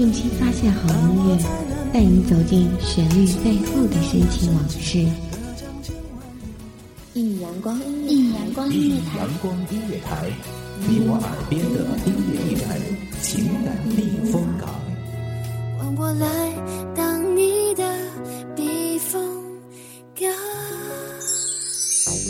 用心发现好音乐，带你走进旋律背后的深情往事。一米阳光，一米阳光音乐台，阳光音乐台，你我耳边的音乐驿站，情感避风港。换我来当你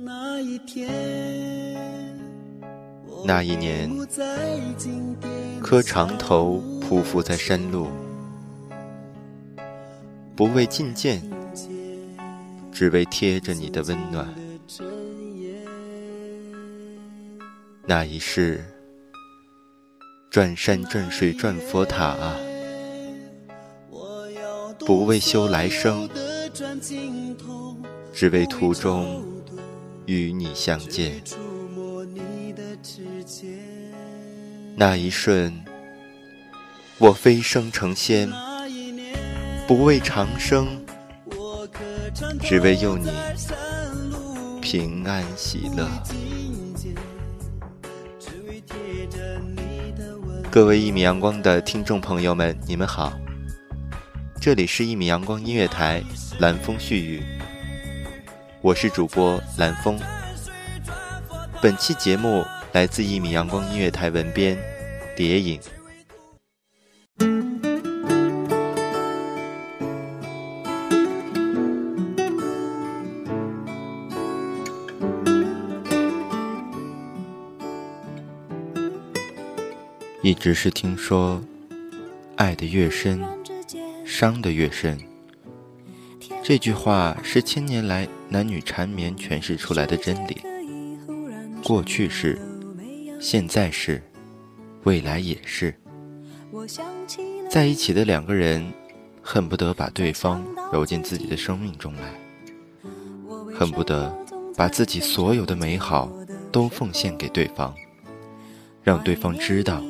那一天，那一年，磕长头匍匐在山路，不为觐见，只为贴着你的温暖。那一世，转山转水转佛塔，不为修来生，只为途中。与你相见，那一瞬，我飞升成仙，不为长生，只为佑你平安喜乐。各位一米阳光的听众朋友们，你们好，这里是一米阳光音乐台，蓝风絮语。我是主播蓝峰，本期节目来自一米阳光音乐台文编蝶影。一直是听说，爱的越深，伤的越深。这句话是千年来男女缠绵诠释出来的真理。过去是，现在是，未来也是。在一起的两个人，恨不得把对方揉进自己的生命中来，恨不得把自己所有的美好都奉献给对方，让对方知道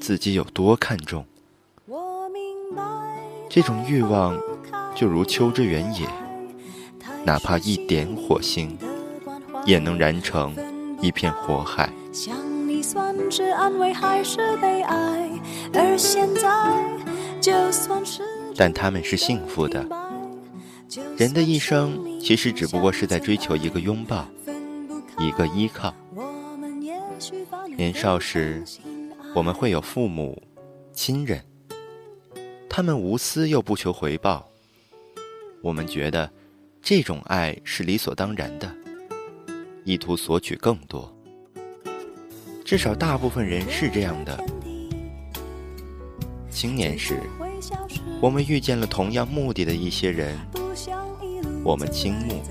自己有多看重。这种欲望。就如秋之原野，哪怕一点火星，也能燃成一片火海。但他们是幸福的。人的一生其实只不过是在追求一个拥抱，一个依靠。年少时，我们会有父母、亲人，他们无私又不求回报。我们觉得，这种爱是理所当然的，意图索取更多。至少大部分人是这样的。青年时，我们遇见了同样目的的一些人，我们倾慕，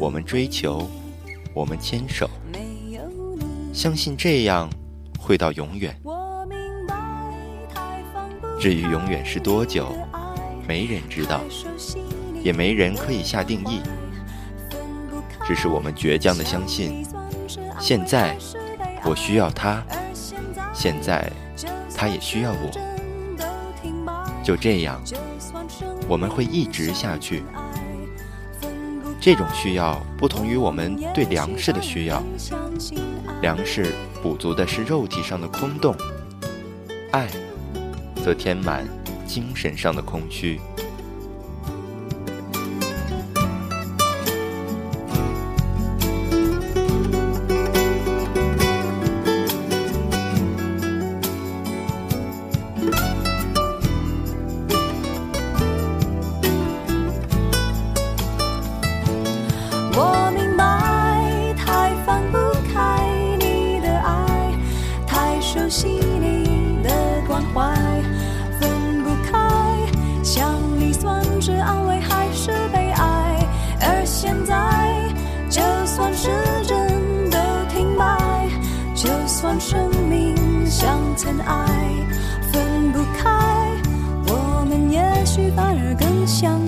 我们追求，我们牵手，相信这样会到永远。至于永远是多久，没人知道。也没人可以下定义，只是我们倔强的相信，现在我需要他，现在他也需要我，就这样，我们会一直下去。这种需要不同于我们对粮食的需要，粮食补足的是肉体上的空洞，爱则填满精神上的空虚。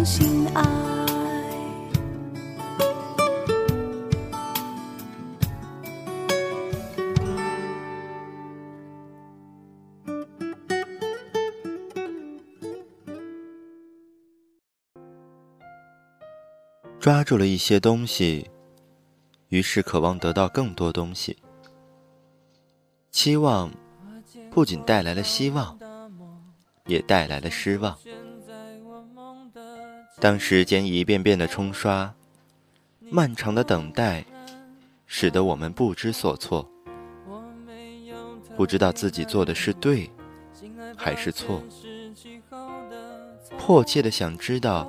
相信爱。抓住了一些东西，于是渴望得到更多东西。期望不仅带来了希望，也带来了失望。当时间一遍遍的冲刷，漫长的等待，使得我们不知所措，不知道自己做的是对还是错，迫切的想知道。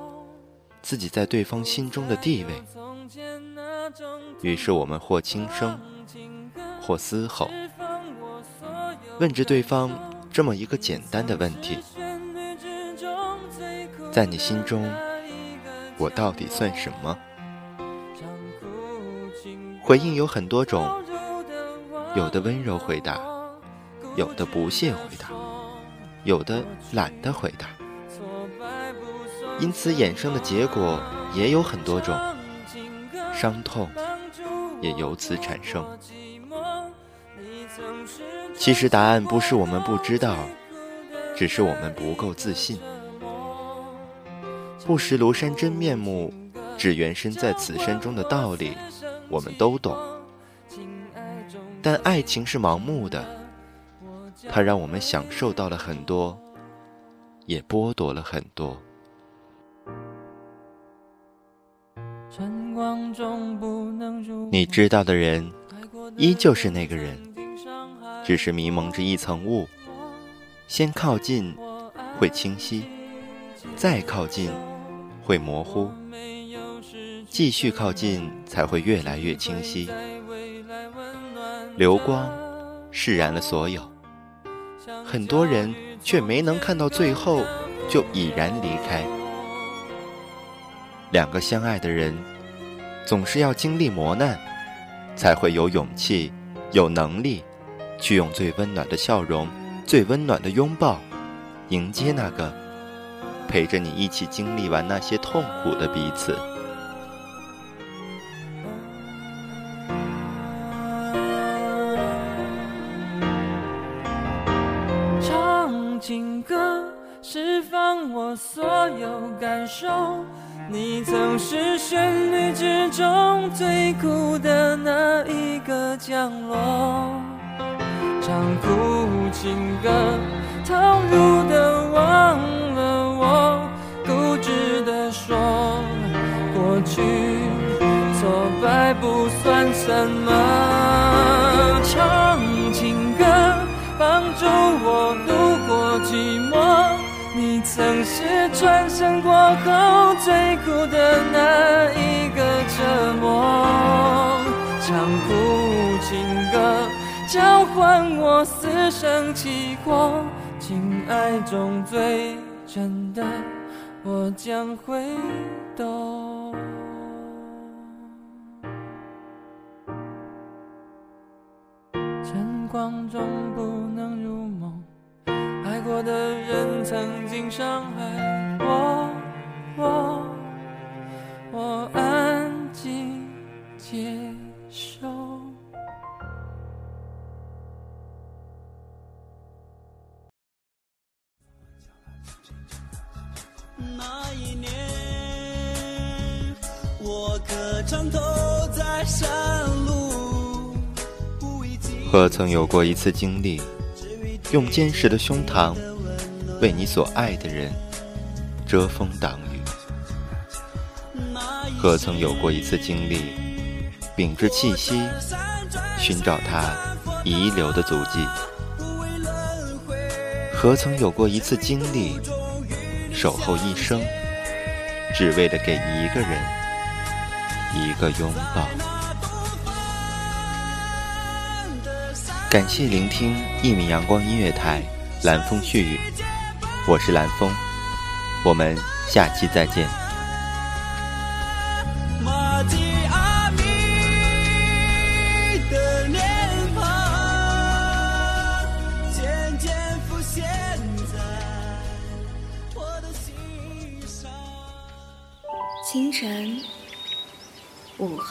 自己在对方心中的地位，于是我们或轻声，或嘶吼，问着对方这么一个简单的问题：在你心中，我到底算什么？回应有很多种，有的温柔回答，有的不屑回答，有的懒得回答。因此衍生的结果也有很多种，伤痛也由此产生。其实答案不是我们不知道，只是我们不够自信。不识庐山真面目，只缘身在此山中的道理，我们都懂。但爱情是盲目的，它让我们享受到了很多，也剥夺了很多。你知道的人，依旧是那个人，只是迷蒙着一层雾。先靠近会清晰，再靠近会模糊，继续靠近才会越来越清晰。流光释然了所有，很多人却没能看到最后，就已然离开。两个相爱的人。总是要经历磨难，才会有勇气、有能力，去用最温暖的笑容、最温暖的拥抱，迎接那个陪着你一起经历完那些痛苦的彼此。唱情歌，释放我所有感受。你曾是旋律之中最苦的那一个降落，唱苦情歌，投入的忘我，固执的说，过去挫败不算什么，唱情歌，帮助我度过寂寞。你曾是转身过后最苦的那一个折磨，唱苦情歌，交换我死生契阔，情爱中最真的，我将会懂。晨光中不能入梦。爱过的人曾经伤害我，我，我安静接我可曾走在山路？何曾有过一次经历？用坚实的胸膛，为你所爱的人遮风挡雨。何曾有过一次经历，屏着气息，寻找他遗留的足迹？何曾有过一次经历，守候一生，只为了给一个人一个拥抱？感谢聆听一米阳光音乐台，蓝风絮语，我是蓝风，我们下期再见。